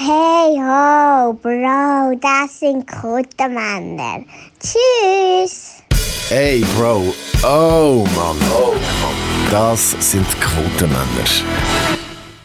Hey ho, Bro, das sind Kuttermänner. Tschüss. Hey Bro, oh Mann, oh Mann, das sind Quotenmänner.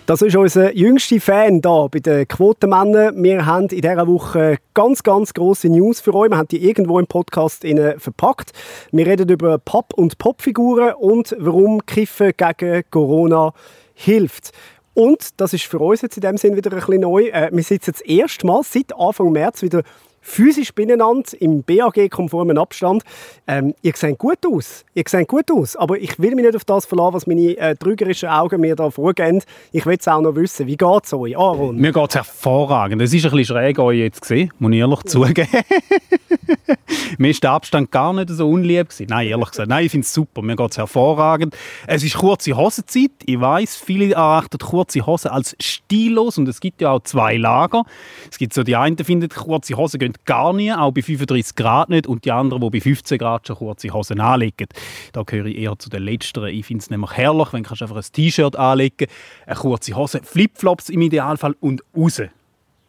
Das ist unser jüngster Fan hier bei den Quotenmännern. Wir haben in dieser Woche ganz, ganz grosse News für euch. Wir haben die irgendwo im Podcast verpackt. Wir reden über Pop- und Popfiguren und warum Kiffen gegen Corona hilft. Und das ist für uns jetzt in dem Sinn wieder ein bisschen neu. Äh, wir sitzen das erste Mal seit Anfang März wieder physisch beieinander, im BAG-konformen Abstand. Ähm, ihr seht gut aus. Ihr seht gut aus. Aber ich will mich nicht auf das verlassen, was meine äh, trügerischen Augen mir da vorgeben. Ich will es auch noch wissen. Wie geht es euch, Aaron? Mir geht es hervorragend. Es ist ein bisschen schräg, euch jetzt gesehen, muss ich ehrlich zugeben. mir ist der Abstand gar nicht so unlieb gewesen. Nein, ehrlich gesagt, nein, ich finde es super. Mir geht es hervorragend. Es ist kurze Hosenzeit. Ich weiß, viele erachten kurze Hosen als stillos und es gibt ja auch zwei Lager. Es gibt so die einen finden kurze Hosen gehen gar nie, auch bei 35 Grad nicht und die anderen, die bei 15 Grad schon kurze Hosen anlegen. Da gehöre ich eher zu den Letzteren. Ich finde es nämlich herrlich, wenn du einfach ein T-Shirt anlegen eine kurze Hose, Flipflops im Idealfall und raus.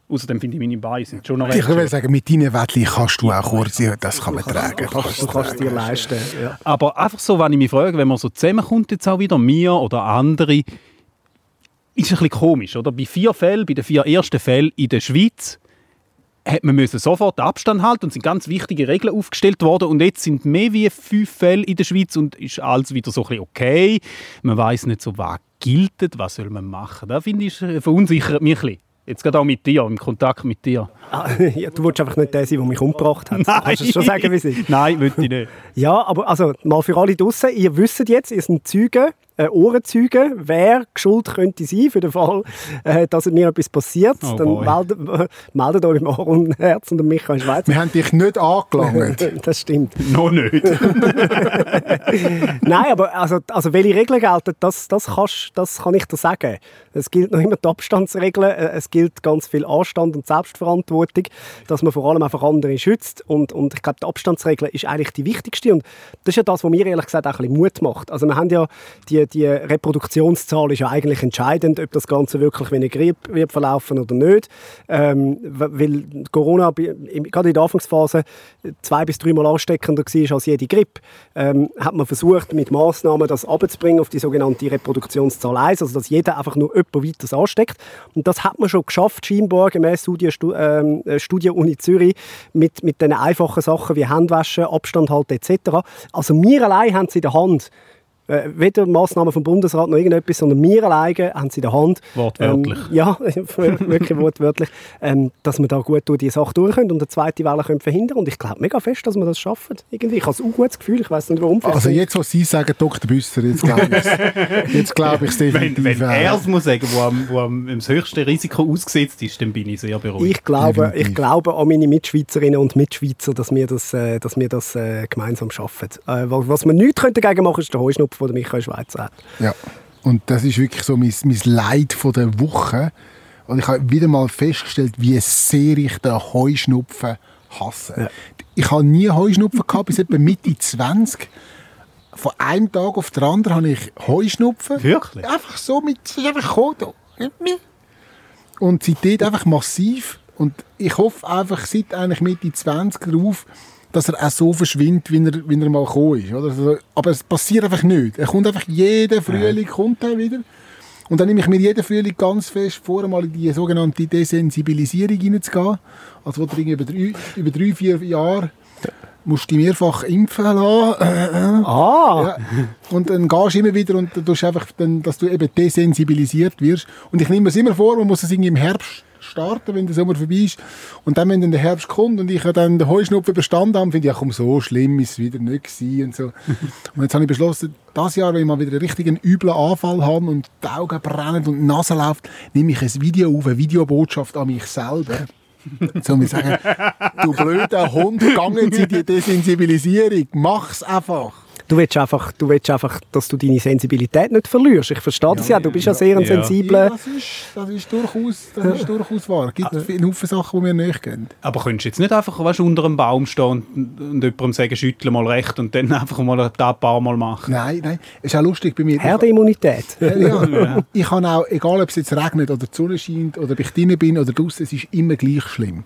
Außerdem finde ich meine Beine sind schon noch Ich würde sagen, mit deinen Wettli kannst du auch kurze, das kann man tragen. Du kannst, du kannst dir leisten. Ja. Aber einfach so, wenn ich mich frage, wenn man so zusammenkommt jetzt auch wieder, mir oder andere, ist ein bisschen komisch, oder? Bei vier Fällen, bei den vier ersten Fällen in der Schweiz, hat man müssen sofort Abstand halten und sind ganz wichtige Regeln aufgestellt worden und jetzt sind mehr wie fünf Fälle in der Schweiz und ist alles wieder so ein bisschen okay. Man weiß nicht so, was gilt, was soll man machen. Da finde ich verunsichert mich ein bisschen. Jetzt gerade auch mit dir, im Kontakt mit dir. Ah, ja, du willst einfach nicht der sein, der mich umgebracht hat. Nein. Kannst du schon sagen, wie sie? Nein, will ich nicht. Ja, aber also mal für alle draußen, ihr wisst jetzt, ihr seid Zeugen äh, Ohrenzeugen, wer schuld könnte sein für den Fall, äh, dass mir etwas passiert. Oh dann meldet, äh, meldet euch im Ohr und Herz und Michael Schweizer. Wir haben dich nicht angelangt. das stimmt. Noch nicht. Nein, aber also, also welche Regeln gelten, das, das, kannst, das kann ich dir sagen. Es gilt noch immer die Abstandsregeln, äh, es gilt ganz viel Anstand und Selbstverantwortung, dass man vor allem einfach andere schützt und, und ich glaube, die Abstandsregel ist eigentlich die wichtigste und das ist ja das, was mir ehrlich gesagt auch ein bisschen Mut macht. Also wir haben ja die die, Reproduktionszahl ist ja eigentlich entscheidend, ob das Ganze wirklich wie eine Grippe wird verlaufen oder nicht. Ähm, weil Corona gerade in der Anfangsphase zwei bis dreimal ansteckender war als jede Grippe, ähm, hat man versucht, mit Massnahmen das abzubringen auf die sogenannte Reproduktionszahl 1, also dass jeder einfach nur jemand weiter ansteckt. Und das hat man schon geschafft, scheinbar, gemäß Studie, ähm, Studie Uni Zürich, mit, mit den einfachen Sachen wie Handwaschen, Abstand halten etc. Also wir allein haben es in der Hand, äh, weder Massnahmen vom Bundesrat noch irgendetwas, sondern wir alleine haben sie in der Hand. Wortwörtlich. Ähm, ja, wirklich wortwörtlich, ähm, dass wir da gut durch die Sache durch können und eine zweite Welle können verhindern Und ich glaube mega fest, dass wir das schaffen. Irgendwie. Ich habe ein gutes Gefühl, ich weiß nicht warum. Also jetzt, was Sie sagen, Dr. Büsser, jetzt glaube ich es glaub definitiv. Wenn, wenn er es muss sagen, wo am, wo am das höchste Risiko ausgesetzt ist, dann bin ich sehr beruhigt. Ich glaube, ich glaube an meine Mitschweizerinnen und Mitschweizer, dass wir das, äh, dass wir das äh, gemeinsam schaffen. Äh, was wir nicht dagegen machen können, ist der Heuschnupfen von der Michael Schweizer hat. Ja, und das ist wirklich so mein, mein Leid von der Woche. Und ich habe wieder mal festgestellt, wie sehr ich den Heuschnupfen hasse. Ja. Ich habe nie Heuschnupfen gehabt, bis etwa Mitte 20. Von einem Tag auf den anderen habe ich Heuschnupfen. Wirklich? Einfach so mit, einfach gekommen. Und seitdem einfach massiv. Und ich hoffe einfach seit eigentlich Mitte 20 darauf, dass er auch so verschwindet, wie er, wie er mal gekommen ist. Oder? Also, aber es passiert einfach nicht. Er kommt einfach jeden Frühling kommt er wieder. Und dann nehme ich mir jeden Frühling ganz fest vor, mal in die sogenannte Desensibilisierung hineinzugehen. Also wo du über drei, über drei, vier Jahre musst du mehrfach impfen lassen. Ah! Ja. Und dann gehst du immer wieder und du einfach dann, dass du eben desensibilisiert wirst. Und ich nehme es immer vor, man muss es irgendwie im Herbst starten, wenn der Sommer vorbei ist. Und dann, wenn dann der Herbst kommt und ich dann den Heuschnupfen überstanden habe, finde ich, ja komm, so schlimm ist es wieder nicht gewesen und so. und jetzt habe ich beschlossen, das Jahr, wenn ich mal wieder einen richtigen üblen Anfall habe und die Augen brennen und die Nase läuft, nehme ich ein Video auf, eine Videobotschaft an mich selber. So, wir sagen, du blöder Hund, geh jetzt in die Desensibilisierung, mach's einfach. Du willst, einfach, du willst einfach, dass du deine Sensibilität nicht verlierst. Ich verstehe das ja. Du bist ja sehr ein Ja. sensibler... Ja, das, ist, das, ist durchaus, das ist durchaus wahr. Es gibt viele Haufen Sachen, die mir nicht gehen. Aber könntest du jetzt nicht einfach weißt, unter einem Baum stehen und, und jemandem sagen, schüttle mal recht und dann einfach mal ein paar Mal machen? Nein, nein. Es ist auch lustig bei mir. Herdenimmunität. Ja, ja. Ich kann auch, egal ob es jetzt regnet oder die Sonne scheint oder ob ich drinnen bin oder draußen, es ist immer gleich schlimm.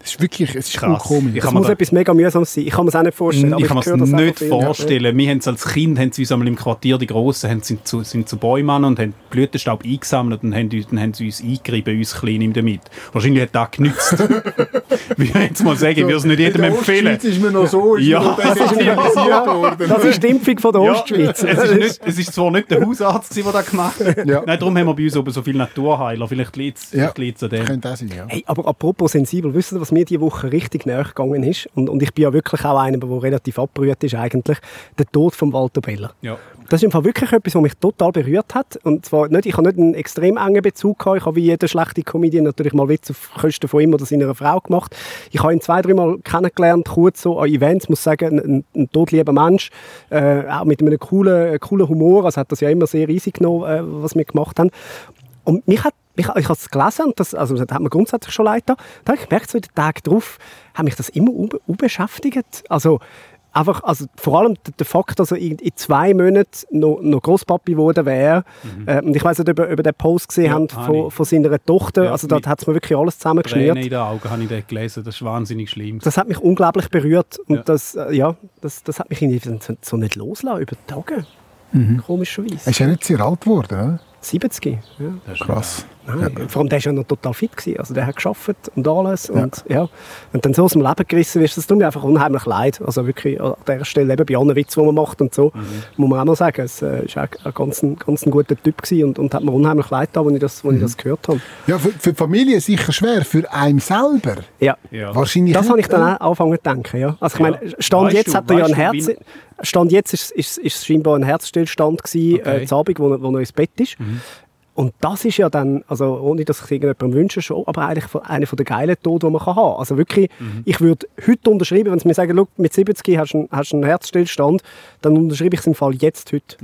Es ist wirklich, es ist Krass. komisch. Ich mir muss da- etwas mega mühsames sein. Ich kann mir es auch nicht vorstellen. aber ich kann mir einfach nicht vorstellen. Wir haben es als Kind haben sie uns einmal im Quartier, die Grossen, haben, sind, zu, sind zu Bäumen und haben Blütenstaub eingesammelt und haben, uns- dann haben sie uns eingerieben, uns Kleinen damit. Wahrscheinlich hat das genützt. Wie ich jetzt mal sagen, ich würde es nicht jedem In der empfehlen. Ostschweiz ist mir noch so, ist Ja. mir noch sensibilisiert worden. Das ist die Impfung von der Ja, Ostschweiz. es, ist nicht, es ist zwar nicht der Hausarzt, der das gemacht hat. Ja. Nein, darum haben wir bei uns oben so viele Naturheiler. Vielleicht liegt es Ja. an dem. Könnte auch sein, ja. Hey, aber apropos sensibel, wisst ihr, was mir diese Woche richtig näher gegangen ist? Und, und ich bin ja wirklich auch einer, der relativ abgerührt ist eigentlich. Der Tod von Walter Beller. Ja. Das ist im Fall wirklich etwas, was mich total berührt hat. Und zwar nicht, ich habe nicht einen extrem engen Bezug gehabt. Ich habe wie jeder schlechte Comedian natürlich mal Witz auf Kosten von ihm oder seiner Frau gemacht. Ich habe ihn zwei, dreimal kennengelernt, kurz so an Events, muss sagen, ein, ein, ein todlieber Mensch, äh, auch mit einem coolen, coolen Humor. Also hat das ja immer sehr easy genommen, äh, was wir gemacht haben. Und mich hat, mich, ich habe es gelesen, und das, also das hat mir grundsätzlich schon leid getan. Da habe ich gemerkt, so den Tagen drauf, hat mich das immer un- unbeschäftigt. Also, einfach, also vor allem der, der Fakt, dass er in, in zwei Monaten noch, noch Großpapi geworden wäre. Äh, und ich weiß nicht, ob ihr über den Post gesehen Ja, habt von, von seiner Tochter. Ja, also da hat es mir wirklich alles zusammengeschnürt. Tränen in den Augen habe ich das gelesen. Das ist wahnsinnig schlimm. Das hat mich unglaublich berührt. Und Ja. das, äh, ja, das, das hat mich irgendwie so- nicht loslassen über die Tage. Mhm. Komischerweise. Er ist ja nicht sehr alt geworden, oder? 70. Ja. Das ist Krass. Nein, Vor allem, der war ja noch total fit. Gewesen. Also der hat geschafft und alles. Und, ja. und dann so aus dem Leben gerissen wirst, das tut mir einfach unheimlich leid. Also wirklich an dieser Stelle, eben bei allen Witzen, die man macht und so, muss man auch mal sagen, es war äh, auch ein ganz, ein ganz ein guter Typ gewesen und, und hat mir unheimlich leid getan, als ich das, als ich das gehört habe. Ja, für, für die Familie sicher schwer, für einen selber Ja. Ja. wahrscheinlich Das habe ich dann oder? auch angefangen zu denken. Ja. Also ich Ja. meine, Stand Weißt jetzt du- hat er ja du, Herz... Stand jetzt ist, ist, ist es scheinbar ein Herzstillstand gewesen, Okay. äh, Abend, wo, wo er ins Bett ist. Und das ist ja dann, also ohne dass ich es irgendjemandem wünsche, schon, aber eigentlich einer der geilen Tode, die man kann haben kann. Also wirklich, ich würde heute unterschreiben, wenn sie mir sagen, «Schau, mit 70 hast du einen, hast einen Herzstillstand, dann unterschreibe ich es im Fall jetzt heute.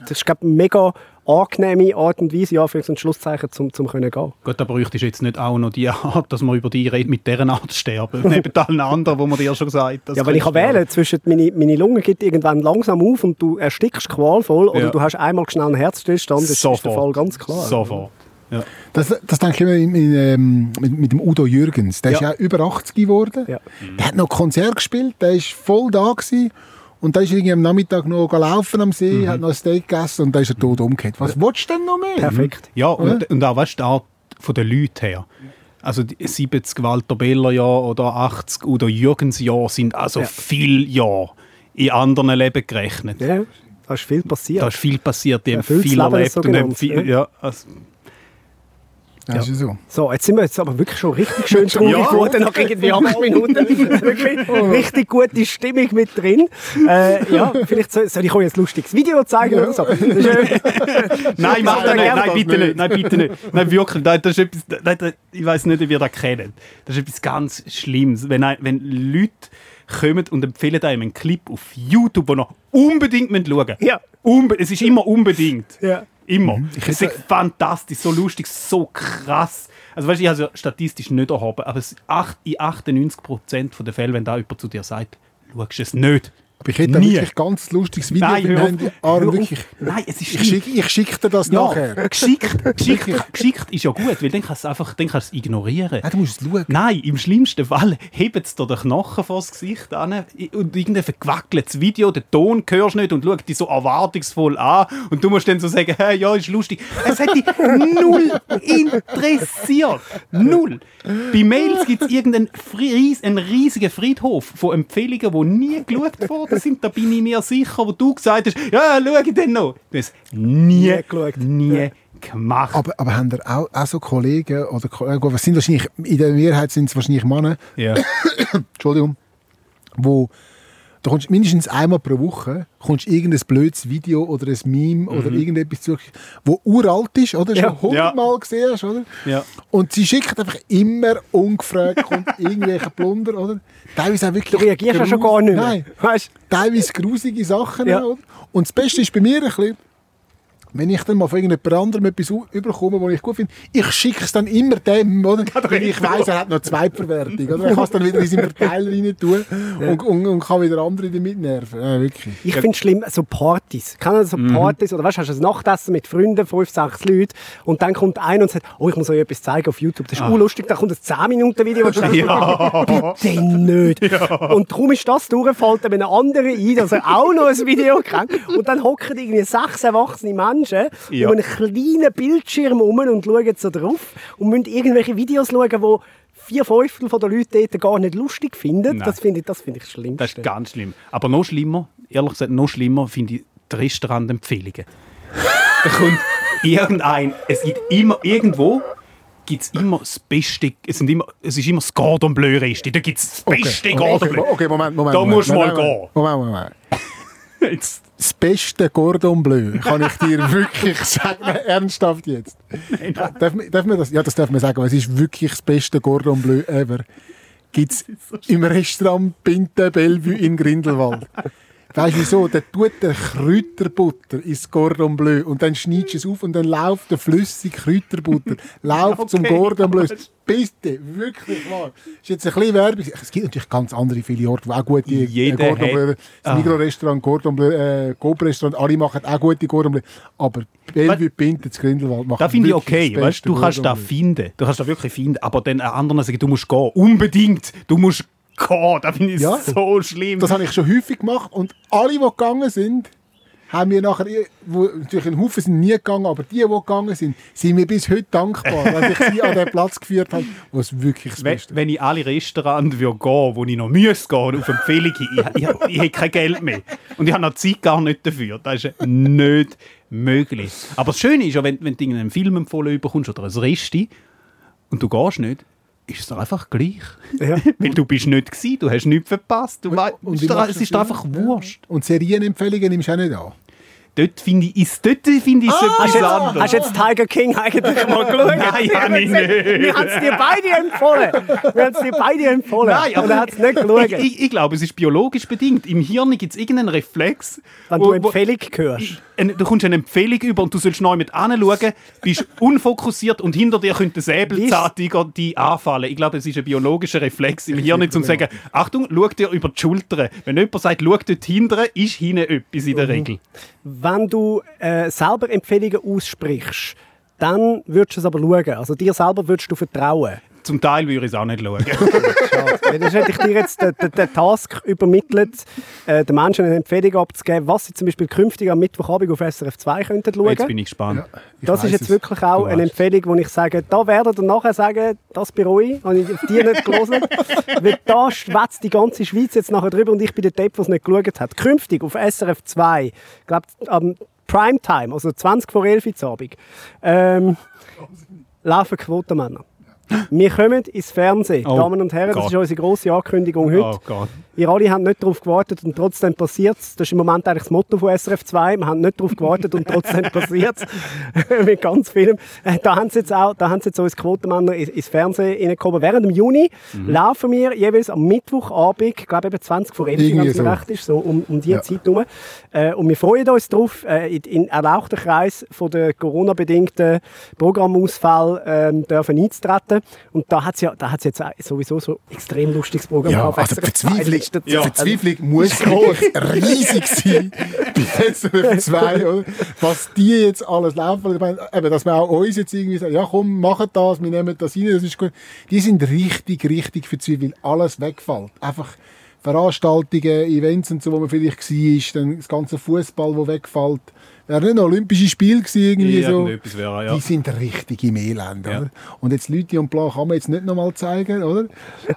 Das ist, glaube mega angenehme Art und Weise, ja, für ein Schlusszeichen, zum, zum können gehen. Gut, da bräuchtest du jetzt nicht auch noch die Art, dass man über die redet, mit dieser Art zu sterben. Neben allen anderen, wo man dir schon gesagt hat. Ja, weil ich kann wählen zwischen meine, meine Lunge geht irgendwann langsam auf und du erstickst qualvoll oder Ja. du hast einmal schnell einen Herzstillstand. Das ist der Sofort. Fall ganz klar. Sofort. Ja. Das, das denke ich immer in, in, ähm, mit, mit dem Udo Jürgens. Der ist Ja. ja über 80 geworden. Ja. Der hat noch Konzert gespielt, der ist voll da gewesen. Und dann ist irgendwie am Nachmittag noch laufen am See, hat noch ein Steak gegessen und dann ist er tot umgekehrt. Was willst du denn noch mehr? Perfekt. Ja, und, und auch weißt, die Art von den Leuten her. Also die 70 Walter Beller Jahre oder 80 Udo Jürgens Jahre sind also Ja. viel Jahre in anderen Leben gerechnet. Ja, da ist viel passiert. Da ist viel passiert, die haben viel erlebt und haben viel, ja. ja, also, Ist ja so. So, jetzt sind wir jetzt aber wirklich schon richtig schön traurig Ja. geworden nach irgendwie acht Minuten. wirklich richtig gute Stimmung mit drin. Äh, ja, vielleicht soll, soll ich euch ein lustiges Video zeigen oder so. Nein, mach das Ja, nicht. Nein, bitte nicht. Nein, bitte nicht. Nein, wirklich. Nein, das ist etwas, nein, das, ich weiß nicht, ob ihr das kennt. Das ist etwas ganz Schlimmes. Wenn, wenn Leute kommen und empfehlen einem einen Clip auf YouTube, den ihr unbedingt schauen müsst. Ja. Unbe es ist immer unbedingt. Ja. Immer. Ich es ist fantastisch, so lustig, so krass. Also weißt du, ich habe es ja statistisch nicht erhoben, aber in 98% der Fälle, wenn da jemand zu dir sagt, schaust du es nicht. Aber ich hätte Nie. wirklich ein ganz lustiges Video Nein, auf. Handy. Aaron, wirklich. Nein, es ist Ich schlimm. schicke ich schick dir das Ja, nachher. geschickt, geschickt, geschickt ist ja gut, weil dann kannst du es einfach dann kannst ignorieren. Ja, du musst es schauen. Nein, im schlimmsten Fall hebt es dir den Knochen vor das Gesicht an und irgendein verquackeltes Video, den Ton hörst du nicht und schaut dich so erwartungsvoll an und du musst dann so sagen, hey, ja, ist lustig. Es hat dich null interessiert. Null. Bei Mails gibt es irgendeinen einen riesigen Friedhof von Empfehlungen, die nie geschaut worden sind. Da bin ich mir sicher, wo du gesagt hast, ja, schau ich dann noch. Du hast nie, Nie geschaut. nie gemacht. Aber, aber haben da auch, auch so Kollegen oder Kollegen, was sind wahrscheinlich, in der Mehrheit sind es wahrscheinlich Männer, ja. Entschuldigung, wo, Da kommst mindestens einmal pro Woche kommst irgendein blödes Video oder ein Meme oder irgendetwas zu, wo uralt ist, oder? Ja. Schon hundertmal gesehen hast, oder? Ja. Und sie schickt einfach immer ungefragt kommt irgendwelche Plunder, oder? Teilweise auch wirklich Du reagierst ja schon gar nicht mehr. Nein, Weißt? teilweise grusige Sachen. Ja. Oder? Und das Beste ist bei mir ein bisschen, wenn ich dann mal von irgendjemand anderem etwas überkomme, was ich gut finde, ich schicke es dann immer dem, oder? Weil ich weiss, er hat noch Zweitverwertung. Oder? Ich kann es dann wieder in seinen Verteiler rein tun und, und, und kann wieder andere damit nerven. Ja, wirklich. Ich finde es schlimm, so Partys. Kennen Sie so Mhm. Partys? Oder weißt du, hast du ein Nachtessen mit Freunden, fünf, sechs Leute, und dann kommt einer und sagt, oh, ich muss euch etwas zeigen auf YouTube. Das ist Ah. urlustig. Dann kommt ein 10-Minuten-Video und du denkst, bitte nicht. Und darum ist das durchgefallen, wenn ein anderer ein, dass er auch noch ein Video kennt. Und dann hocken irgendwie sechs erwachsene Menschen Ja. um einen kleinen Bildschirm herum und schauen so drauf und müssen irgendwelche Videos schauen, die vier Fünftel der Leute dort gar nicht lustig finden. Nein. Das finde ich, das finde ich das Schlimmste. Das ist ganz schlimm. Aber noch schlimmer, ehrlich gesagt, noch schlimmer finde ich die Restaurantempfehlungen. da kommt irgendein, es gibt immer, irgendwo gibt es immer das Beste, es, sind immer, es ist immer das Cordon Bleu Resti, da gibt es das beste Cordon okay, Bleu. okay, Moment, Moment. Da Moment, musst du mal Moment, gehen. Moment, Moment, Moment. Jetzt, Das beste Cordon Bleu, kann ich dir wirklich sagen, ernsthaft jetzt. Darf, darf man das? Ja, das darf man sagen, aber es ist wirklich das beste Cordon Bleu ever. Gibt es im Restaurant Pinte Bellevue in Grindelwald. Weißt du wieso? Der tut der Kräuterbutter ins Cordon Bleu und dann schneidest du es auf und dann läuft der flüssige Kräuterbutter läuft zum Okay. Cordon Bleu. Bitte, wirklich wahr. Ist jetzt ein bisschen Werbung. Es gibt natürlich ganz andere viele Orte, die auch gute äh, Jeder Cordon hat- Bleu das Ah. Migros-Restaurant, Cordon Bleu, äh, Coop-Restaurant, alle machen auch gute Cordon Bleu. Aber Bellevue Pinte zu Grindelwald macht da finde ich okay, das weißt, du kannst Cordon Bleu. finden, du kannst da wirklich finden, aber dann anderen sagen, du musst gehen, unbedingt, du musst gehen, da finde ich Ja. so schlimm. Das habe ich schon häufig gemacht und alle, die gegangen sind, haben mir nachher, wo, natürlich ein Haufen sind nie gegangen, aber die, die gegangen sind, sind mir bis heute dankbar, dass ich sie an den Platz geführt habe, wo es wirklich das Wenn, Beste wenn ich alle Restaurants würde gehen wo ich noch müsste gehen, auf Empfehlung ich, ich, ich, ich hätte kein Geld mehr. Und ich habe noch Zeit gar nicht dafür. Das ist nicht möglich. Aber das Schöne ist ja, wenn, wenn du einen Film empfohlen bekommst oder ein Resti und du gehst nicht, ist es doch einfach gleich. Ja. Weil du bist nicht gewesen, du hast nichts verpasst. Du wei- Und es ist, es ist einfach. Wurscht. Und Serienempfehlungen nimmst du auch nicht an. Dort finde ich, ist, dort finde ich es Hast etwas anderes. hast du jetzt Tiger King eigentlich mal geschaut? Nein, habe ich nicht. Wir haben es dir beide empfohlen. Wir haben es dir beide empfohlen. Nein, und er hat es nicht geschaut. ich, ich, ich glaube, es ist biologisch bedingt. Im Hirn gibt es irgendeinen Reflex. wenn wo- du Empfehlung hörst. ein- du kommst eine Empfehlung über und du sollst neu mit anschauen, bist unfokussiert und hinter dir könnte Säbelzahntiger dich anfallen. Ich glaube, es ist ein biologischer Reflex im Hirn, um zu sagen, Achtung, schau dir über die Schulter. Wenn jemand sagt, schau dort hinten, ist hinten etwas in der Mhm. Wenn du äh, selber Empfehlungen aussprichst, dann würdest du es aber schauen. Also dir selber würdest du vertrauen. Zum Teil würde ich es auch nicht schauen. Schade. Dann hätte ich dir jetzt den, den, den Task übermittelt, äh, den Menschen eine Empfehlung abzugeben, was sie zum Beispiel künftig am Mittwochabend auf SRF 2 könnten schauen. Jetzt bin ich gespannt. Ich Das ist jetzt es. wirklich auch Du eine weißt. Empfehlung, wo ich sage, da werdet ihr nachher sagen, das bereue ich, habe ich auf die nicht gelesen. Weil da schwätzt die ganze Schweiz jetzt nachher drüber und ich bin der Depp, der es nicht geschaut hat. Künftig auf SRF 2, ich glaube am Primetime, also 20 vor 11 Uhr Abend, ähm, laufen Quotenmänner. Wir kommen ins Fernsehen, Oh Damen und Herren, das Gott. ist unsere grosse Ankündigung heute. Oh Gott. Ihr alle habt nicht darauf gewartet und trotzdem passiert es. Das ist im Moment eigentlich das Motto von SRF 2. Wir haben nicht darauf gewartet und trotzdem passiert es. Mit ganz vielem. Äh, Da haben sie jetzt auch, da haben sie jetzt uns Quotenmänner ins, Fernsehen reingekommen. Während im Juni Mhm. laufen wir jeweils am Mittwochabend, ich glaube eben 20 vor 11 Uhr, wenn es so. recht ist, so um, um die Ja. Zeit herum. Äh, und wir freuen uns darauf, äh, in, in erlauchten Kreis von der Corona-bedingten Programmausfall ähm, dürfen einzutreten. Und da hat es ja, da hat's jetzt sowieso so ein extrem lustiges Programm Ja, also SRF 2 Verzweiflung, letzter Zeit. Verzweiflung muss wirklich riesig sein bei SRF 2, oder? Was die jetzt alles laufen, ich meine, eben, dass wir auch uns jetzt irgendwie sagen, ja komm, machen das, wir nehmen das rein, das ist gut. Die sind richtig, richtig verzweifelt, weil alles wegfällt. Einfach Veranstaltungen, Events und so, wo man vielleicht war, dann das ganze Fußball, wo wegfällt. Wäre nicht noch Olympische Spiele gewesen, irgendwie so. Irgendetwas wäre, ja. Die sind richtig im Elend, Ja. oder? Und jetzt Leute und bla kann man jetzt nicht nochmal zeigen, oder?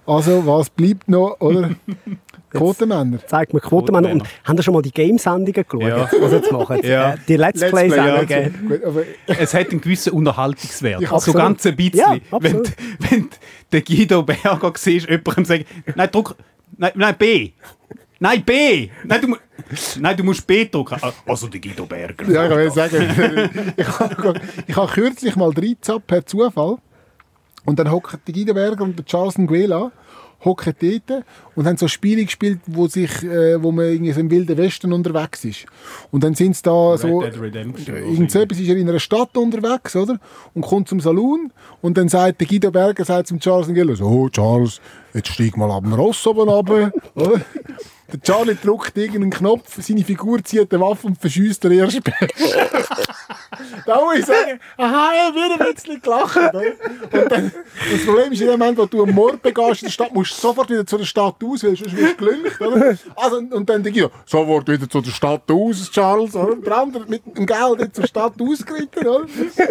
Also, was bleibt noch, oder? Quotenmänner. zeigt mir Quotenmänner. Und haben ihr schon mal die Game-Sendungen geschaut, Ja. was jetzt machen? Ja. Die Let's, Let's Play, ja, Play-Sendungen. Aber Es hat einen gewissen Unterhaltungswert. Ja, so ganz ein bisschen. Ja, wenn, wenn der Guido Berger siehst, jemandem sagt, nein, druck, nein, nein, B. Nein, B! Nein, du, Nein, du musst B drücken. Also der Guido Berger. Ja, ich will sagen, ich habe ich habe kürzlich mal reingezappt per Zufall und dann hocken die Guido Berger und der Charles Nguela hocken dort und haben so Spiele gespielt, wo, sich, äh, wo man irgendwie so im Wilden Westen unterwegs ist. Und dann sind sie da so... Irgend so etwas ist er in einer Stadt unterwegs, oder? Und kommt zum Saloon und dann sagt der Guido Berger sagt zum Charles Nguela so, oh Charles, jetzt steig mal ab dem Ross oben runter, oder? Der Charlie drückt irgendeinen Knopf, seine Figur zieht eine Waffe und verschießt den ersten Da muss ich sagen, aha, ich wieder ein bisschen gelacht. Und dann, das Problem ist, in dem Moment, wo du einen Mord begehst in der Stadt, musst du sofort wieder zu der Stadt aus, weil sonst wirst du gelüncht. Oder? Also, und dann denke ich, sofort wieder zu der Stadt aus, Charles. Oder? Der andere mit dem Geld zur Stadt ausgeritten. Oder?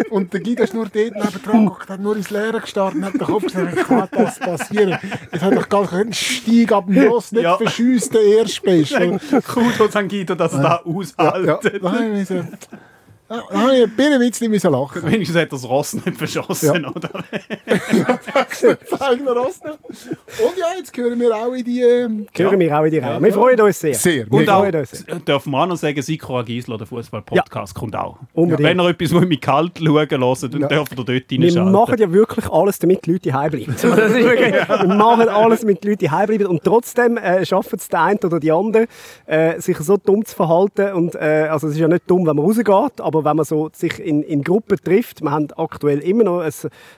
Und der Guido ist nur dort nebendran geguckt, hat nur ins Leere gestarrt und hat den Kopf gesagt, wie kann das passieren? Es hat doch gar keinen Stieg ab dem Ross, nicht Ja. verschießt, erste bist. oder? Kudo San Guido, dass er da Ja, da habe ich, müssen- da habe ich ein bisschen müssen lachen. Wenigstens hat das Ross nicht verschossen, oder? Das eigene Ross noch. Und ja, jetzt gehören wir auch in die... ähm, Hören wir auch in die Reihe. Wir freuen uns sehr. Sehr. Und Wir auch, freuen uns sehr. dürfen wir auch noch sagen, Sikora Giesler, der Fußball-Podcast, kommt auch. Unbedingt. Wenn ihr etwas mit kalt schauen hört, dann Ja. dürft ihr dort Wir reinschalten. machen ja wirklich alles, damit die Leute heimbleiben. Das ist wirklich, wir machen alles, damit die Leute heimbleiben. Und trotzdem äh, schaffen es der eine oder die andere, äh, sich so dumm zu verhalten. Und, äh, also es ist ja nicht dumm, wenn man rausgeht, aber wenn man so sich in, in Gruppen trifft, wir haben aktuell immer noch ein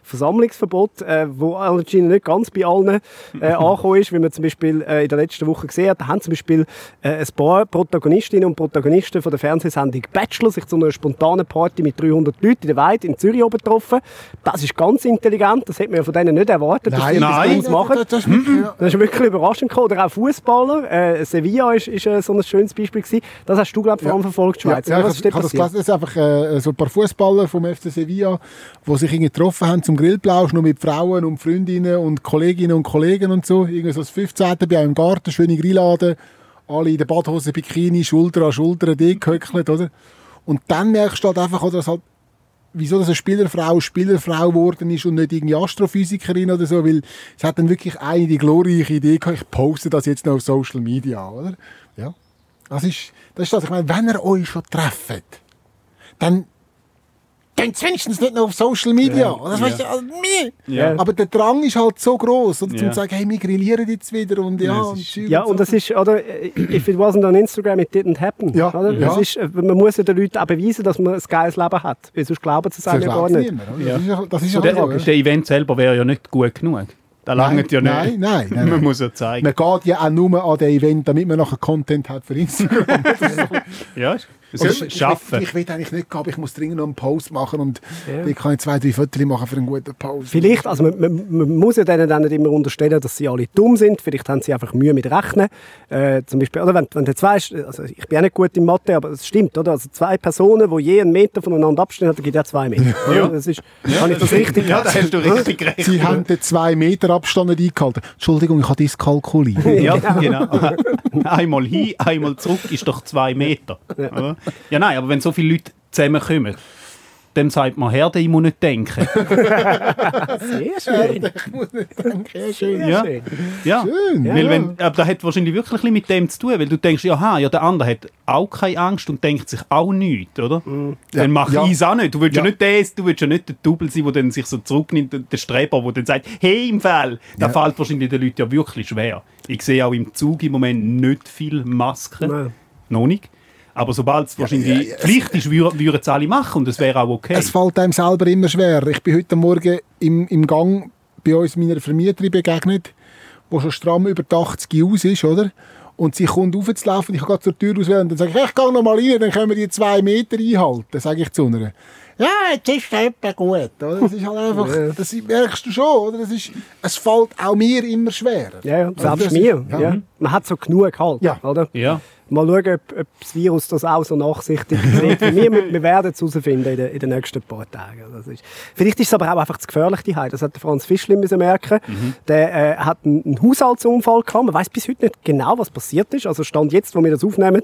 Versammlungsverbot, äh, wo anscheinend nicht ganz bei allen äh, angekommen ist, wie man zum Beispiel äh, in der letzten Woche gesehen hat. Da haben zum Beispiel äh, ein paar Protagonistinnen und Protagonisten von der Fernsehsendung Bachelor sich zu einer spontanen Party mit 300 Leuten in der Weide in Zürich oben getroffen. Das ist ganz intelligent, das hätte man ja von denen nicht erwartet, dass die nein. Dummes machen. Das, das, ist wirklich, ja. Das ist wirklich überraschend gekommen. Oder auch Fußballer. Äh, Sevilla ist, ist äh, so ein schönes Beispiel gewesen. Das hast du, glaube ich, vor allem verfolgt, Schweiz. Ja, ja, Was ich ist habe dort das passiert? gelesen. Es sind einfach äh, so ein paar Fußballer vom FC Sevilla, die sich irgendwie getroffen haben zum Grillplausch, nur mit Frauen und Freundinnen und Kolleginnen und Kollegen und so. Irgendwie so das 15. bei einem Garten, schöne Grilladen, alle in der Badhose, Bikini, Schulter an Schulter, dick gehöckelt, oder? Und dann merkst du halt einfach, oder, dass halt, wieso das eine Spielerfrau Spielerfrau geworden ist und nicht irgendwie Astrophysikerin oder so, weil es hat dann wirklich eine die glorreiche Idee gehabt, ich poste das jetzt noch auf Social Media, oder? Ja. Das ist, das ist das. Ich meine, wenn ihr euch schon trefft, dann Denkt wenigstens nicht noch auf Social Media. Das weißt du, also. Ja. Aber der Drang ist halt so groß, oder, Ja. zum zu sagen, hey, wir grillieren jetzt wieder und ja, Ja, und ist- Ja, und und so. das ist, oder, äh, if it wasn't on Instagram, it didn't happen. Ja, oder? ja. Das ist, äh, man muss ja den Leuten auch beweisen, dass man ein geiles Leben hat. Weil sonst glauben sie es ja gar nicht. niemand? Das ist ja, das ist ja Der, so, ja. der Event selber wäre ja nicht gut genug. Da langt ja nicht. nein, nein, nein, Man muss ja zeigen. Man geht ja auch nur an den Event, damit man nachher Content hat für Instagram. Ja, es ich, schaffen. ich, ich will eigentlich nicht gehen, aber ich muss dringend noch einen Post machen und Ja. ich kann ich zwei, drei Fotos machen für einen guten Post. Vielleicht, also man, man, man muss ja denen dann nicht immer unterstellen, dass sie alle dumm sind. Vielleicht haben sie einfach Mühe mit Rechnen. Äh, zum Beispiel, oder wenn, wenn du jetzt weißt, also ich bin auch nicht gut in Mathe, aber es stimmt, oder? Also zwei Personen, die je einen Meter voneinander abstehen, dann gibt es ja zwei Meter. Oder? Das ist, kann ich das richtig Ja, da hast du richtig recht. Sie haben den zwei Meter Abstand nicht eingehalten. Entschuldigung, ich habe dyskalkuliert. Ja, genau. einmal hin, einmal zurück ist doch zwei Meter. oder? Ja, nein, aber wenn so viele Leute zusammenkommen, dann sagt man, Herde, ich muss nicht denken. Sehr schön. ich muss nicht denken, ja, schön. Ja, schön. ja. Schön, Weil ja. wenn, aber das hat wahrscheinlich wirklich ein bisschen mit dem zu tun, weil du denkst, ja, ha, ja, der andere hat auch keine Angst und denkt sich auch nichts, oder? Dann mach Ja. ich es auch nicht. Du willst ja, Ja. nicht der, du willst ja nicht der Double sein, der dann sich so zurücknimmt, der- der Streber, der dann sagt, hey, im Fall. Da Ja. fällt wahrscheinlich den Leuten ja wirklich schwer. Ich sehe auch im Zug im Moment nicht viel Masken. Nein. Noch nicht. Aber sobald es wahrscheinlich ja, ja, es- Pflicht ist, würden es alle machen und es wäre auch okay. Es fällt einem selber immer schwer. Ich bin heute Morgen im, im Gang bei uns meiner Vermieterin begegnet, die schon stramm über die 80 aus ist, oder? Und sie kommt aufzulaufen, ich kann gerade zur Tür auswählen und dann sage ich, ich gehe noch mal rein, dann können wir die zwei Meter einhalten, sage ich zu ihr. Ja, jetzt ist es gut. Oder? Das ist halt einfach, das merkst du schon, oder? Das ist, es fällt auch mir immer schwerer. Ja, ja, Also das selbst ist- mir. ja. Ja. Man hat so genug halt, Ja. oder? ja. Mal schauen, ob, ob das Virus das auch so nachsichtig sieht wie wir. Wir werden es herausfinden in, den, in den nächsten paar Tagen. Das ist, vielleicht ist es aber auch einfach zu gefährlich, die Das hat der Franz Fischli müssen merken. Der äh, hat einen, einen Haushaltsunfall gehabt. Man weiß bis heute nicht genau, was passiert ist. Also Stand jetzt, wo wir das aufnehmen,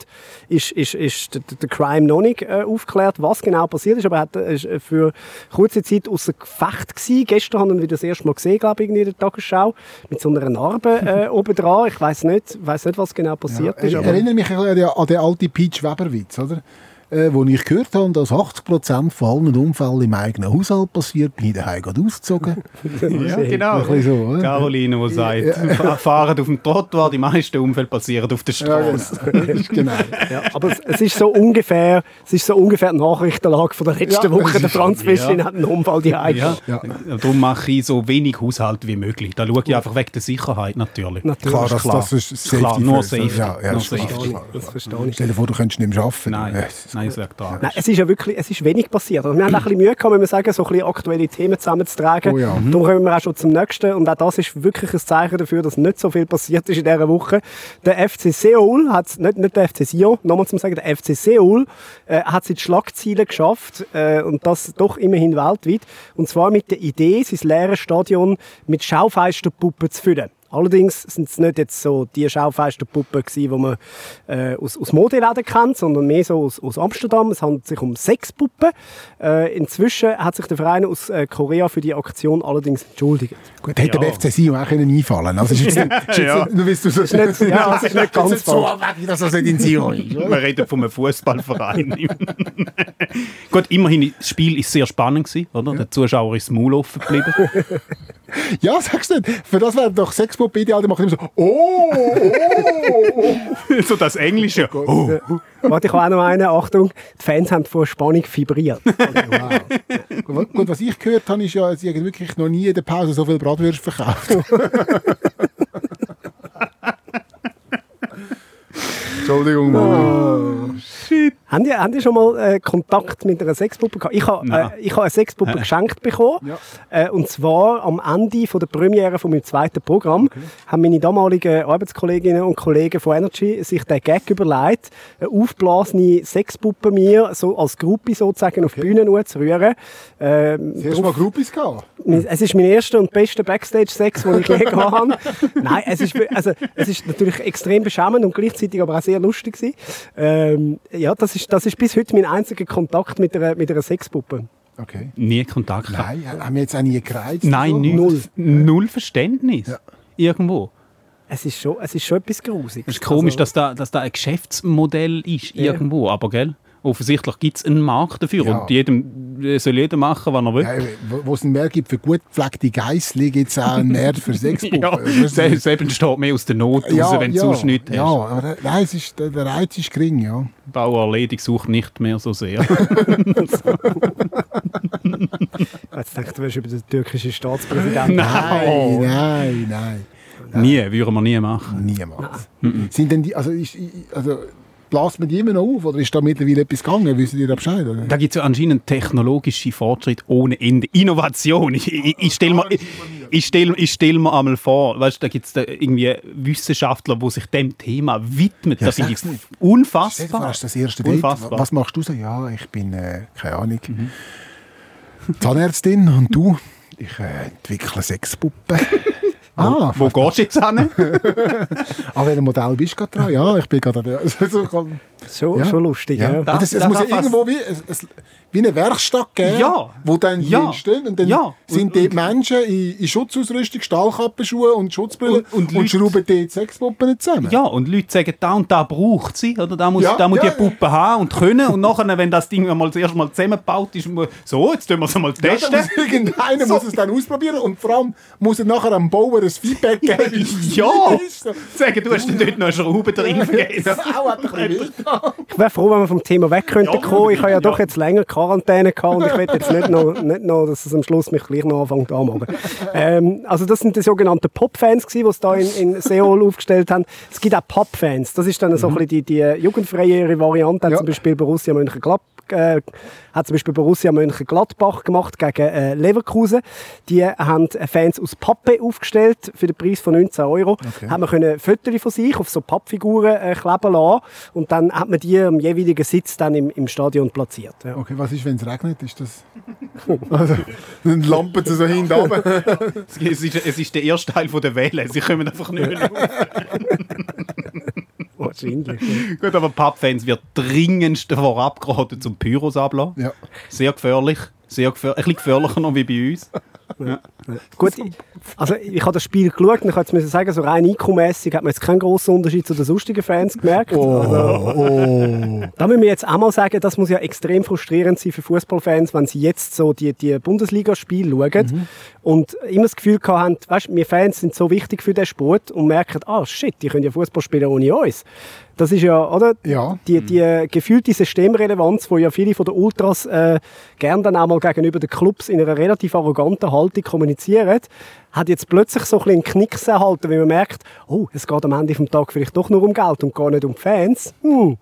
ist, ist, ist der, der Crime noch nicht äh, aufgeklärt, was genau passiert ist. Aber er hat, äh, ist äh, für kurze Zeit außer Gefecht gewesen. Gestern haben wir ihn wieder das erste Mal gesehen, glaube ich, in der Tagesschau. Mit so einer Narbe äh, oben dran. Ich weiß nicht, weiß nicht, was genau passiert Ja, ist. ich erinnere mich an den, an den alten Peach Weber-Witz, oder? Äh, wo ich gehört habe, dass 80% von allen Unfällen im eigenen Haushalt passiert, bin ich daheim gerade ausgezogen. Ja, genau. So, oder? Caroline, die sagt, fahren auf dem Trottoir, die meisten Unfälle passieren auf der Straße. genau. Ja, aber es, ist so ungefähr, es ist so ungefähr die Nachrichtenlage von der letzten Ja, Woche. Der Franz Fischlin hat einen Unfall die Ja. ja. Ja. Darum mache ich so wenig Haushalt wie möglich. Da schaue ich einfach wegen der Sicherheit natürlich. Natürlich. Klar, das, das ist Safety Klar, nur. Safety. Ja, ja, Nur das ist Safety. klar. Das verstehe ich. Stell dir vor, du könntest nicht mehr arbeiten. Nein, Ja, nein, es wäre tragisch. Nein, es ist ja wirklich, es ist wenig passiert. Also wir haben ein bisschen Mühe gehabt, wenn wir sagen, so ein bisschen aktuelle Themen zusammenzutragen. Oh ja. Darum kommen wir auch schon zum nächsten. Und auch das ist wirklich ein Zeichen dafür, dass nicht so viel passiert ist in dieser Woche. Der FC Seoul hat, nicht, nicht der FC Sion, nochmal zum sagen, der FC Seoul äh, hat sich die Schlagziele geschafft äh, und das doch immerhin weltweit. Und zwar mit der Idee, sein leeres Stadion mit Schaufensterpuppen zu füllen. Allerdings sind es nicht jetzt so die Schaufensterpuppen gewesen, die man äh, aus, aus Modeläden kennt, sondern mehr so aus, aus Amsterdam. Es handelt sich um sechs Puppen. Äh, inzwischen hat sich der Verein aus äh, Korea für die Aktion allerdings entschuldigt. Gut, hätte Ja. der FC Sion auch können einfallen Also ist jetzt, ist jetzt, Ja. du du so, nicht- ja, es ist nicht ganz so weg, dass das nicht in Sion ist. Wir reden von einem Fußballverein. Gut, immerhin, das Spiel war sehr spannend, gewesen, oder? Der Zuschauer ist das Maul offen geblieben. Ja, sagst du nicht. Für das wäre doch Sexpuppe ideal. Die machen immer so, oh, oh, oh. so das Englische. Oh. Warte, ich habe auch noch einen. Achtung, die Fans haben vor Spannung vibriert. Wow. Gut, gut, was ich gehört habe, ist ja, sie haben wirklich noch nie in der Pause so viel Bratwürste verkauft. Entschuldigung, Mann. Haben die, haben die schon mal äh, Kontakt mit einer Sexpuppe gehabt? Ich habe äh, ich habe eine Sexpuppe geschenkt bekommen. Ja. Äh, und zwar am Ende von der Premiere von meinem zweiten Programm haben meine damaligen Arbeitskolleginnen und Kollegen von Energy sich den Gag überlegt, eine aufblasene Sexpuppe mir so als Gruppe sozusagen auf die Bühne zu rühren. Ähm, Das erste Mal Groupies gehabt. es ist mein erster und bester Backstage-Sex, den ich je gehabt habe. Nein, es ist, also, es ist natürlich extrem beschämend und gleichzeitig aber auch sehr lustig gewesen. Ähm, ja, das ist, das ist bis heute mein einziger Kontakt mit einer, mit einer Sexpuppe. Okay. Nie Kontakt. Nein, haben wir jetzt auch nie gereizt? Nein, so? null. Null Verständnis. Irgendwo. Es ist schon, es ist schon etwas Grusiges. Es ist komisch, Also, dass, da, dass da ein Geschäftsmodell ist, irgendwo. Aber gell? offensichtlich gibt es einen Markt dafür. Ja. Und jedem, soll jeder machen, was er will. Ja, wo- wo es einen Markt gibt für gut gepflegte Geissli, gibt es auch einen Markt für Sexpuppen. Ja, Das- selbst entsteht mehr aus der Not raus, wenn du sonst nichts ja, hast. aber der- nein, es ist, der, Reiz ist gering, ja. Bauer Ledig sucht nicht mehr so sehr. Jetzt denke du wärst über den türkischen Staatspräsidenten. Nein, nein, nein. nie, würden wir nie machen. Niemals. Sind denn die, also, ist, also bläst man die immer noch auf oder ist da mittlerweile etwas gegangen? Wissen die da Bescheid? Oder? Da gibt es ja anscheinend technologische Fortschritte ohne Ende. Innovation. Ich, ich, ich stelle mir, ich, stell, ich stell mir einmal vor, weißt, da gibt es irgendwie Wissenschaftler, die sich dem Thema widmen. Ja, das finde ich unfassbar. vor, hast das erste. Unfassbar. Was machst du so? Ja, ich bin, äh, keine Ahnung, Zahnärztin und du? Ich äh, entwickle Sexpuppen. ah, Wo gehst du jetzt hin? an welchem Modell bist du gerade dran? Ja, ich bin gerade. Also, Schon, Ja. schon lustig, ja. Ja. Das- das, es das muss ja irgendwo wie, es, wie eine Werkstatt geben, Ja. wo dann Ja. die stehen und dann Ja. sind Und- die Menschen in, in Schutzausrüstung, Stahlkappenschuhe und Schutzbrille Und- und und, Leute- schrauben die Sexpuppen zusammen. Ja, und Leute sagen, da und da braucht sie, oder? Da muss, Ja, da muss ja, die Puppe haben und können. Und nachher, wenn das Ding einmal das erste Mal zusammengebaut ist, so, jetzt tun wir es einmal Ja, testen. muss irgendeiner muss es dann ausprobieren und vor allem muss er nachher am Bauer ein Feedback geben. Ja. ist. So. Sagen, du hast dort noch eine Schraube drin vergessen. Ja, auch hat ein bisschen. Ich wäre froh, wenn wir vom Thema weg könnten Ja, kommen. Ich habe ja ja. doch jetzt länger Quarantäne gehabt und ich will jetzt nicht noch, nicht noch, dass es am Schluss mich gleich noch anfängt anmachen. ähm, also das sind die sogenannten Pop-Fans die sie da in, in Seoul aufgestellt haben. Es gibt auch Pop-Fans. Das ist dann so ein bisschen die, die jugendfreiere Variante. Ja. zum Beispiel Borussia Mönchengladbach äh, hat zum Beispiel Borussia Mönchengladbach gemacht gegen äh, Leverkusen. Die haben Fans aus Pappe aufgestellt für den Preis von 19 Euro. Okay. Haben wir können Fotos von sich auf so Pappfiguren äh, kleben lassen und dann hat man die am jeweiligen Sitz dann im, im Stadion platziert. Ja. Okay, was ist, wenn es regnet? Ist das... Also, dann lampen sie so hinten runter. Es ist, es ist der erste Teil von der Welle. Sie kommen einfach nicht mehr Wahrscheinlich. Gut, aber Pappfans wird dringendst davor abgeraten, zum Pyros abzulassen. Ja. Sehr gefährlich. Sehr gefähr ein bisschen gefährlicher noch wie bei uns. Gut, ich- also ich habe das Spiel geschaut und ich jetzt müssen sagen, so rein einkommmässig hat man jetzt keinen grossen Unterschied zu den sonstigen Fans gemerkt. Oh, Also, Da müssen wir jetzt auch mal sagen, das muss ja extrem frustrierend sein für Fußballfans, wenn sie jetzt so die, die Bundesligaspiele schauen Mhm. und immer das Gefühl haben, weißt, wir Fans sind so wichtig für den Sport und merken, ah shit, die können ja Fußball spielen ohne uns. Das ist ja, oder? Ja. Die, die gefühlte Systemrelevanz, wo ja viele von den Ultras äh, gern dann auch mal gegenüber den Clubs in einer relativ arroganten Haltung kommunizieren, hat jetzt plötzlich so ein bisschen einen Knicks erhalten, weil man merkt, oh, es geht am Ende vom Tag vielleicht doch nur um Geld und gar nicht um die Fans. Hm.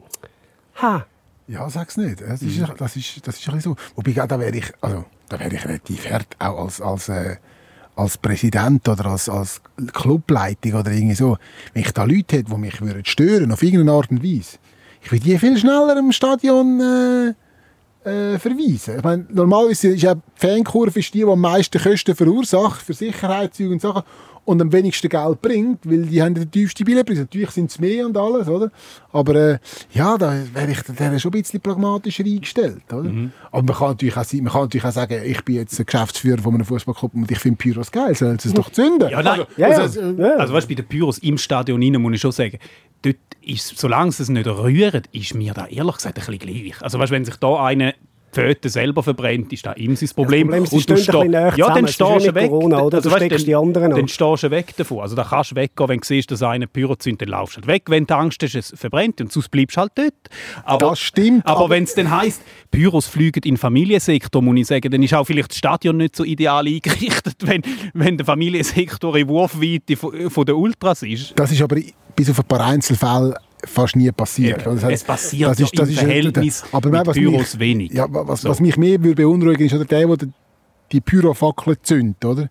Ha. Ja, sag's nicht. Das ist, das ist, das ist ein bisschen so. Wobei, da wäre ich, also, da wäre ich relativ hart, auch als, als, äh, als Präsident oder als, als Clubleitung oder irgendwie so. Wenn ich da Leute hätte, die mich stören, auf irgendeine Art und Weise, ich würde die viel schneller im Stadion äh, äh, verweisen. Ich meine, normalerweise ist ja die Fankurve ist die, die am meisten Kosten verursacht, für Sicherheitszüge und Sachen, und am wenigsten Geld bringt, weil die haben den tiefsten Billetpreis. Natürlich sind es mehr und alles, oder? Aber äh, ja, da wäre ich da wäre schon ein bisschen pragmatischer eingestellt, oder? Aber man kann, natürlich auch, man kann natürlich auch sagen, ich bin jetzt ein Geschäftsführer von einem Fußballclub und ich finde Pyros geil, sollen sie es doch zünden? Ja, nein. Ja, ja. Also, ja. Also weißt, du, bei den Pyros im Stadion rein, muss ich schon sagen, dort ist, solange sie es nicht rühren, ist mir da ehrlich gesagt ein bisschen gleich. Also weißt, wenn sich da einer Pfoten selber verbrennt, ist da ihm sein Problem. Problem ist, Und du stehen ein bisschen näher ja, dann zusammen. Es ist stehst du weg. Corona, oder? Du weißt, steckst dann- die anderen Dann an. stehst du weg davon. Also da kannst du weggehen, wenn du siehst, dass einer Pyro zündet, dann laufst du halt weg. Wenn du Angst hast, es verbrennt und sonst bleibst du halt dort. Aber, Das stimmt, Aber, aber- wenn es dann heisst, Pyros fliegen in den Familiensektor, muss ich sagen, dann ist auch vielleicht das Stadion nicht so ideal eingerichtet, wenn, wenn der Familiensektor in Wurfweite von, von den Ultras ist. Das ist aber bis auf ein paar Einzelfälle fast nie passiert. Oder? Das Es passiert ja im ja- Verhältnis aber mit was Pyros mich, wenig. Ja, wa- was, So. was mich mehr würde beunruhigen ist oder der, der die- die Pyrofackel zündet, oder?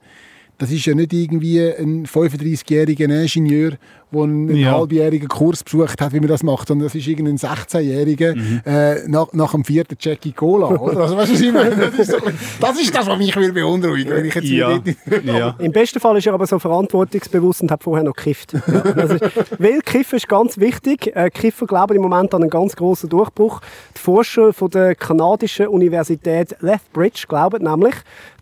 Das ist ja nicht irgendwie ein 35-jähriger Ingenieur, der einen Ja. halbjährigen Kurs besucht hat, wie man das macht, sondern das ist irgendein 16-Jähriger Mhm. äh, nach, nach dem vierten Jackie Cola. Oder? Also, weißt du, was ich meine? Das ist, so, das ist das, was mich würde beunruhigen wenn ich jetzt Ja. ja. Im besten Fall ist er aber so verantwortungsbewusst und hat vorher noch gekifft. Ja, ist, weil Kiffen ist ganz wichtig. Äh, Kiffer glauben im Moment an einen ganz grossen Durchbruch. Die Forscher von der kanadischen Universität Lethbridge glauben nämlich,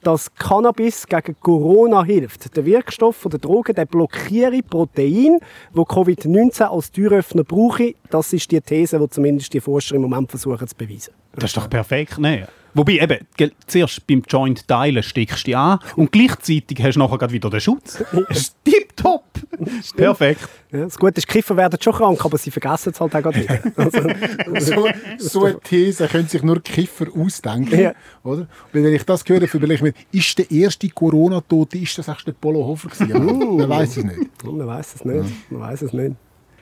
dass Cannabis gegen Corona hilft. Der Wirkstoff von der Droge der blockiere Protein, wo Covid-19 als Türöffner brauche. Das ist die These, die zumindest die Forscher im Moment versuchen zu beweisen. Das ist doch perfekt. Ne? Wobei, eben, gell, zuerst beim Joint teilen steckst du dich an und gleichzeitig hast du nachher gerade wieder den Schutz. Das ist tipptopp. Perfekt. Ja, das Gute ist, Kiffer werden schon krank, aber sie vergessen es halt auch gerade wieder. Also, so, so eine These können sich nur Kiffer ausdenken. Ja. Oder? Wenn ich das höre, überlege ich mir, ist der erste Corona-Tote, ist das echt der Polo Hofer gewesen? Aber Man weiß es nicht. man weiß es nicht. Man weiß es nicht.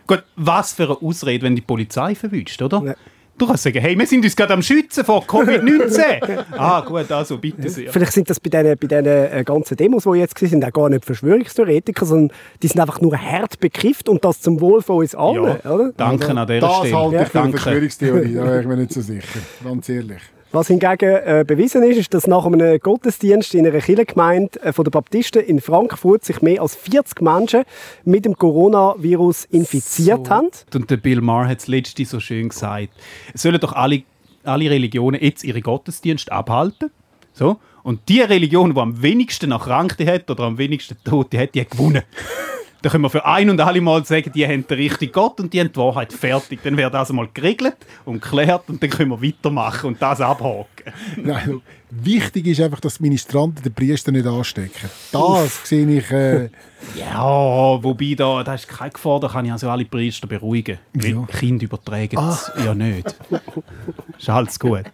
Gut, was für eine Ausrede, wenn die Polizei verwünscht, oder? Ja. Du kannst sagen, hey, wir sind uns gerade am Schützen vor Covid-19. ah, gut, also bitte sehr. Vielleicht sind das bei diesen, bei diesen äh, ganzen Demos, die jetzt waren, sind auch gar nicht Verschwörungstheoretiker, sondern die sind einfach nur hart bekifft und das zum Wohl von uns allen. Ja, Oder? danke an dieser Das Stelle. halte ich für eine Danke. Verschwörungstheorie, da wäre ich mir nicht so sicher. Ganz ehrlich. Was hingegen äh, bewiesen ist, ist, dass nach einem Gottesdienst in einer Kirchengemeinde äh, von den Baptisten in Frankfurt sich mehr als 40 Menschen mit dem Coronavirus infiziert haben. Und der Bill Maher hat es letzte so schön gesagt. Es sollen doch alle, alle Religionen jetzt ihre Gottesdienste abhalten. So. Und die Religion, die am wenigsten Erkrankte hat oder am wenigsten Tote hat, die hat gewonnen. Dann können wir für ein und alle Mal sagen, die haben den richtigen Gott und die haben die Wahrheit fertig. Dann wird das einmal geregelt und geklärt und dann können wir weitermachen und das abhaken. Nein, also, wichtig ist einfach, dass die Ministranten den Priester nicht anstecken. Das sehe ich... Äh, Ja, wobei da, da ist keine Gefahr, da kann ich also alle Priester beruhigen. Ja. Kinder übertragen es ja nicht. Ist alles gut.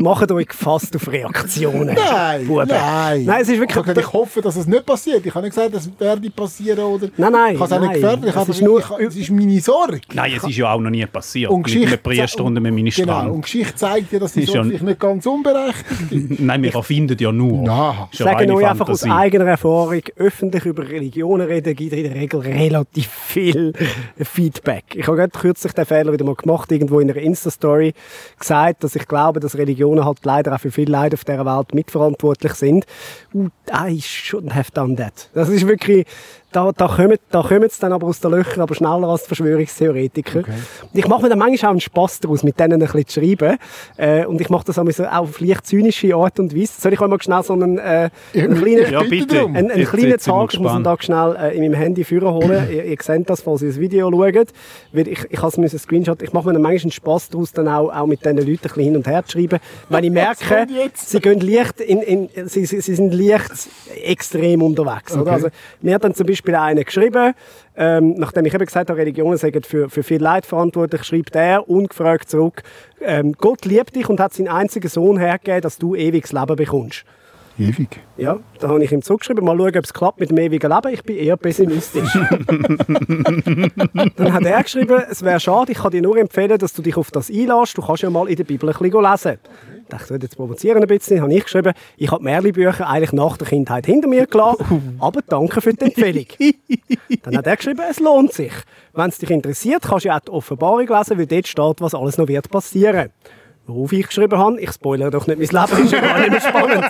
Macht euch gefasst auf Reaktionen. nein, Buben. nein. Nein, es ist wirklich... Ich, ich hoffe, dass es nicht passiert. Ich habe nicht gesagt, es werde passieren oder... Nein, nein, Ich habe es auch nicht. Ich Es ist nur- ich, es ist meine Sorge. Nein, es ist ja auch noch nie passiert. Und mit einem Geschichte, Priester und einem Ministrant. Genau, und Geschichte zeigt ja, dass die Ist Sorge ja- nicht ganz unberechtigt ist. Nein, wir erfinden ja nur. Sagen reine euch einfach aus eigener Erfahrung, öffentlich über Religionen reden, gibt in der Regel relativ viel Feedback. Ich habe gerade kürzlich den Fehler wieder mal gemacht, irgendwo in einer Insta-Story gesagt, dass ich glaube, dass Religionen halt leider auch für viel Leid auf dieser Welt mitverantwortlich sind. Und I shouldn't have done that. Das ist wirklich, da, da kommen da kommen sie dann aber aus den Löchern, aber schneller als die Verschwörungstheoretiker. Ich mache mir dann manchmal auch einen Spass daraus, mit denen ein bisschen zu schreiben. Äh, und ich mache das auch so auf leicht zynische Art und Weise. Soll ich euch mal schnell so einen, äh, einen kleinen... Ja, bitte. darum. Ein, ein Jetzt- kleiner jetzt sind wir Tag, ich muss ihn da schnell äh, in meinem Handy führen holen. ihr, ihr seht das, falls ihr das Video schaut. Weil ich, ich habe es Screenshot. Ich mache mir dann manchmal einen Spass daraus, dann auch, auch mit diesen Leuten ein bisschen hin und her zu schreiben. Wenn ich merke, sie gehen leicht in, in, sie, sie, sie sind leicht extrem unterwegs. Oder? Okay. Also, mir hat dann zum Beispiel einer geschrieben, ähm, nachdem ich eben gesagt habe, Religionen sind für, für viel Leid verantwortlich, schreibt er ungefragt zurück, ähm, Gott liebt dich und hat seinen einzigen Sohn hergegeben, dass du ewiges Leben bekommst. Ewig. Ja, da habe ich ihm zurückgeschrieben, mal schauen, ob es klappt mit dem ewigen Leben. Ich bin eher pessimistisch. Dann hat er geschrieben, es wäre schade, ich kann dir nur empfehlen, dass du dich auf das einlässt. Du kannst ja mal in der Bibel ein bisschen lesen. Ich dachte, jetzt provozieren ein bisschen. habe ich geschrieben, ich habe die Märli-Bücher eigentlich nach der Kindheit hinter mir gelassen, aber danke für die Empfehlung. Dann hat er geschrieben, es lohnt sich. Wenn es dich interessiert, kannst du ja auch die Offenbarung lesen, weil dort steht, was alles noch wird passieren. Worauf ich geschrieben habe, ich spoilere doch nicht, mein Leben ist ja gar nicht mehr spannend.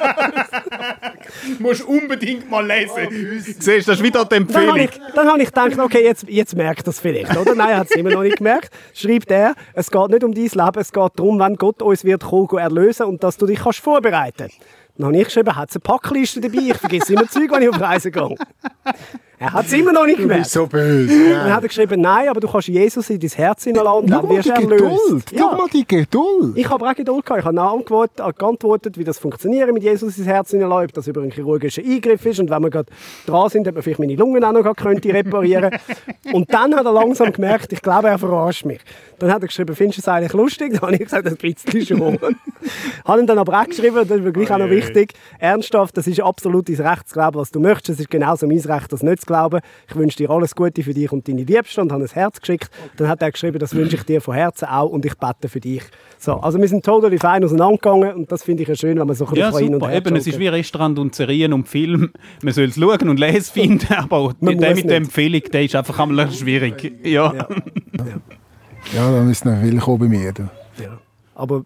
Du musst unbedingt mal lesen. Siehst du, das ist wieder die Dann habe Empfehlung. ich, dann habe ich gedacht, okay, jetzt, jetzt merkt das vielleicht, oder? Nein, er hat es immer noch nicht gemerkt. Schreibt er, es geht nicht um dein Leben, es geht darum, wenn Gott uns wird kommen, erlösen und dass du dich kannst vorbereiten Dann habe ich geschrieben, hat es eine Packliste dabei, ich vergesse immer Zeug, wenn ich auf Reisen gehe. Er hat es immer noch nicht Du gemerkt. so böse. Dann Ja. hat er geschrieben, nein, aber du kannst Jesus in dein Herz Schau dann wirst du erlöst. Geduld. Schau mal die Geduld. Ich habe auch Geduld gehabt. Ich habe auch geantwortet, äh, geantwortet, wie das funktioniert mit Jesus ins Herz hineinlassen, ob das über einen chirurgischen Eingriff ist und wenn wir gerade dran sind, ob man vielleicht meine Lungen auch noch könnte reparieren Und dann hat er langsam gemerkt, ich glaube, er verarscht mich. Dann hat er geschrieben, findest du es eigentlich lustig? Dann habe ich gesagt, ein bisschen schon. habe ihm dann aber auch geschrieben, das ist mir gleich auch noch wichtig, ernsthaft, das ist absolut dein Recht zu glauben, was du möchtest. Es ist genauso mein Recht, das nicht zu glauben. Ich wünsche dir alles Gute für dich und deine Liebsten und habe ein Herz geschickt. Dann hat er geschrieben, das wünsche ich dir von Herzen auch und ich bete für dich. So, also wir sind totally fein auseinandergegangen und das finde ich ja schön, wenn man so ein Ja, bisschen hin und super. her Eben, es ist wie Restaurant und Serien und Film. Man soll es schauen und lesen finden, aber Man der mit der. Empfehlung, der ist einfach einmal schwierig. Ja. Ja. Ja, dann ist noch willkommen bei mir. Ja. Aber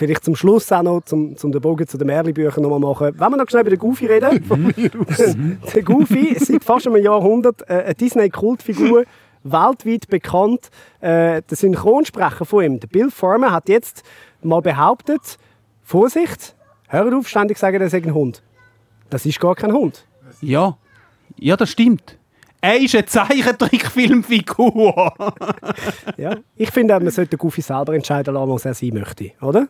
vielleicht zum Schluss auch noch, zum, zum den Bogen zu den Märli-Büchern noch mal machen. Wenn wir noch schnell über den Goofy reden. der Goofy ist seit fast einem Jahrhundert äh, eine Disney-Kultfigur, weltweit bekannt. Äh, der Synchronsprecher von ihm, der Bill Farmer, hat jetzt mal behauptet, Vorsicht, hört auf, ständig sagen, er sei ein Hund. Das ist gar kein Hund. ja. Ja, das stimmt. Er ist eine Zeichentrickfilmfigur. Ja. Ich finde, man sollte den Goofy selber entscheiden lassen, was er sein möchte, oder?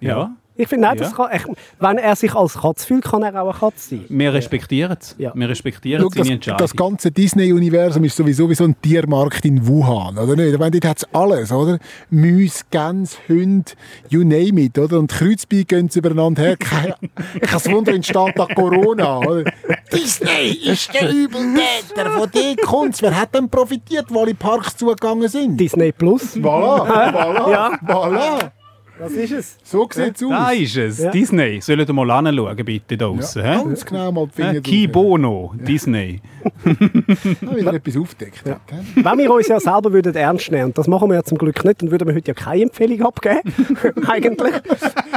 Ja. Ich finde Ja. das kann, echt, wenn er sich als Katz fühlt, kann er auch eine Katze sein. Wir respektieren es. Ja. Wir respektieren Schau, seine das, Entscheidung. das ganze Disney-Universum ist sowieso wie so ein Tiermarkt in Wuhan, oder nicht? Ich meine, dort hat es alles, oder? Müs, Gänse, Hunde, you name it, oder? Und Kreuzbein gehen sie übereinander her. Ich es wundern, entsteht da Corona, oder? Disney ist der Übeltäter, von dem kommt's. Wer hat denn profitiert, wo alle Parks zugegangen sind? Disney Plus. Voilà, voilà, Ja. voilà. Das ist es. So sieht's aus. Da ist es. Ja. Disney. Sollt ihr mal anschauen, bitte, da draussen. Ja, hä? ganz genau mal die? Finger Ki drauf. Bono, Disney. Da wieder etwas aufdeckt. Ja. Wenn wir uns ja selber würden ernst nehmen, und das machen wir ja zum Glück nicht, dann würden wir heute ja keine Empfehlung abgeben. Eigentlich.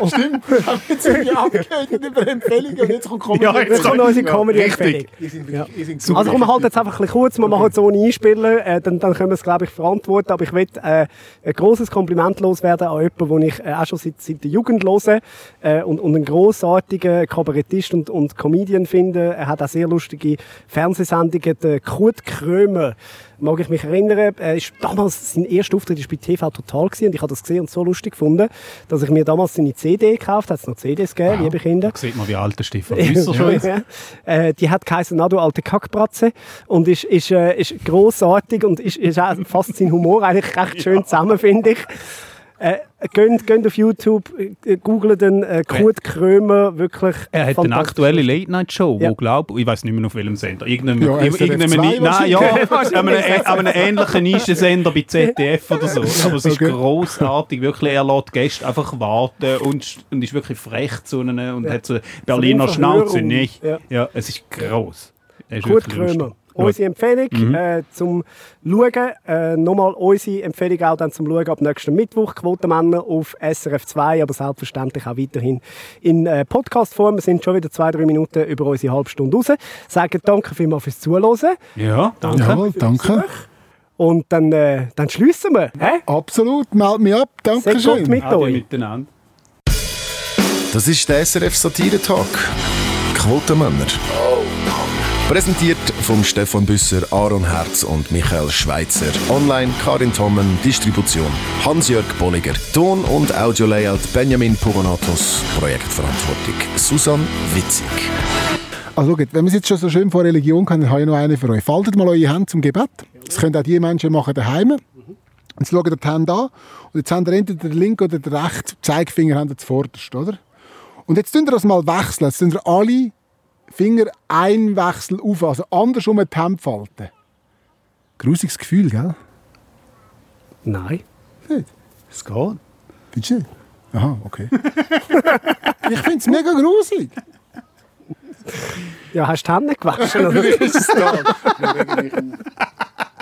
Und Stimmt, wir haben jetzt irgendwie abgeredet über Empfehlungen und jetzt kommt Comedy. Ja, jetzt kommt unsere Comedy-Empfehlung. Sind, Ja. sind. Also komm, wir halten jetzt einfach ein bisschen kurz, wir machen es ohne Einspieler, äh, dann, dann können wir es, glaube ich, verantworten. Aber ich will äh, ein grosses Kompliment loswerden an jemanden, den ich äh, auch schon seit, seit der Jugend hören äh, und, und einen grossartigen Kabarettist und, und Comedian finden. Er hat auch sehr lustige Fernsehsendungen. Der Kurt Krömer, mag ich mich erinnern, er ist damals, sein erster Auftritt war bei TV Total gewesen, und ich habe das gesehen und so lustig gefunden, dass ich mir damals seine CD gekauft habe. Hat es noch CDs gegeben, liebe Kinder. Da sieht man, wie alt der Stefan ist. Ja. Äh, die hat geheißen «Na du alte Kackbratze» und ist, ist, äh, ist grossartig und ist, ist auch fast sein Humor eigentlich recht schön zusammen, finde ich. Äh, geht, geht auf YouTube, äh, googelt den äh, Kurt Krömer, wirklich Er hat eine aktuelle Late-Night-Show, Ja. wo glaub, ich weiß nicht mehr auf welchem Sender, irgendeinem, Ja, im- SRF irgendeinem, 2 Ni- nein, ja, an einem, ä- an einem ähnlichen Nischensender bei ZDF oder so. Aber es ist Okay. grossartig, wirklich, er lässt Gäste einfach warten und, und ist wirklich frech zu ihnen und hat so eine Berliner Schnauze, nicht? Ja. Ja. es ist gross. Er ist Kurt wirklich lustig. Unsere Empfehlung Mhm. äh, zum Schauen. Äh, nochmal unsere Empfehlung auch dann zum Schauen ab nächsten Mittwoch. Quotenmänner auf SRF 2, aber selbstverständlich auch weiterhin in äh, Podcast-Form. Wir sind schon wieder zwei, drei Minuten über unsere halbe Stunde raus. Sagen danke vielmals fürs Zuhören. Ja, danke. Jawohl, danke. Und dann, äh, dann schliessen wir. Hä? Absolut, meld mich ab. Sehr gut Dankeschön. mit euch. miteinander. Das ist der SRF Satire-Talk. Quotenmänner. Präsentiert von Stefan Büsser, Aaron Herz und Michael Schweitzer. Online Karin Tommen, Distribution Hans-Jörg Bolliger. Ton- und Audio-Layout Benjamin Pogonatos. Projektverantwortung Susan Witzig. Also gut, wenn wir es jetzt schon so schön von Religion können, dann habe ich noch eine für euch. Faltet mal eure Hände zum Gebet. Das können auch die Menschen machen daheim. Jetzt schaut ihr die Hände an. Und jetzt habt ihr entweder den linken oder den rechten Zeigefinger zuvorderst, oder? Und jetzt tun wir das mal wechseln. Jetzt tun wir alle Finger ein Wechsel auf, also andersrum die Hände falten. Grusiges Gefühl, gell? Nein. Nicht? Es geht. Findest du nicht? Aha, okay. ich finde es mega grusig. Ja, hast du die Hände gewaschen? oder?